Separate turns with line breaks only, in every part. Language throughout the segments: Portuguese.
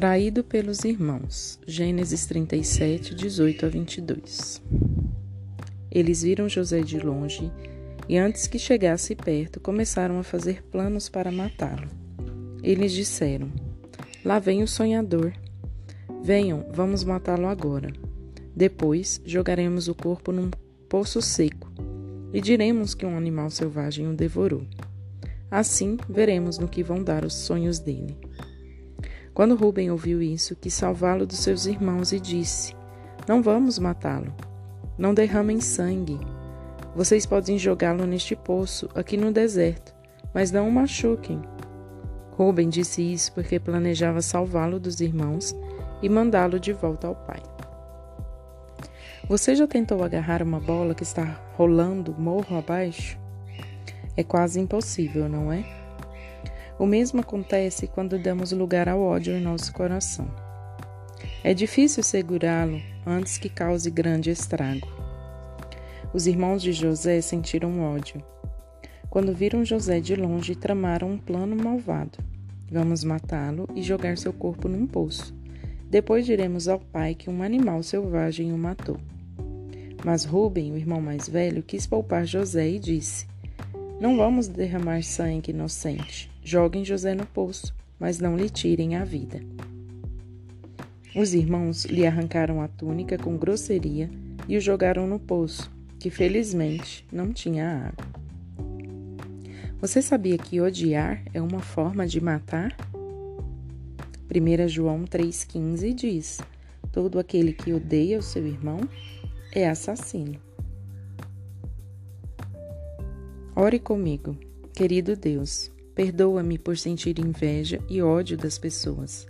Traído pelos irmãos. Gênesis 37, 18 a 22. Eles viram José de longe e, antes que chegasse perto, começaram a fazer planos para matá-lo. Eles disseram: Lá vem o sonhador. Venham, vamos matá-lo agora. Depois jogaremos o corpo num poço seco e diremos que um animal selvagem o devorou. Assim veremos no que vão dar os sonhos dele. Quando Rubem ouviu isso, quis salvá-lo dos seus irmãos e disse: Não vamos matá-lo. Não derramem sangue. Vocês podem jogá-lo neste poço, aqui no deserto, mas não o machuquem. Rubem disse isso porque planejava salvá-lo dos irmãos e mandá-lo de volta ao pai. Você já tentou agarrar uma bola que está rolando morro abaixo? É quase impossível, não é? O mesmo acontece quando damos lugar ao ódio em nosso coração. É difícil segurá-lo antes que cause grande estrago. Os irmãos de José sentiram ódio. Quando viram José de longe, tramaram um plano malvado. Vamos matá-lo e jogar seu corpo num poço. Depois diremos ao pai que um animal selvagem o matou. Mas Rubem, o irmão mais velho, quis poupar José e disse: Não vamos derramar sangue inocente. Joguem José no poço, mas não lhe tirem a vida. Os irmãos lhe arrancaram a túnica com grosseria e o jogaram no poço, que felizmente não tinha água. Você sabia que odiar é uma forma de matar? 1 João 3,15 diz: Todo aquele que odeia o seu irmão é assassino. Ore comigo, querido Deus. Perdoa-me por sentir inveja e ódio das pessoas.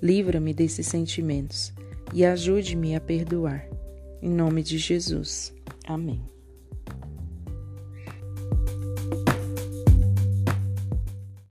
Livra-me desses sentimentos e ajude-me a perdoar. Em nome de Jesus. Amém.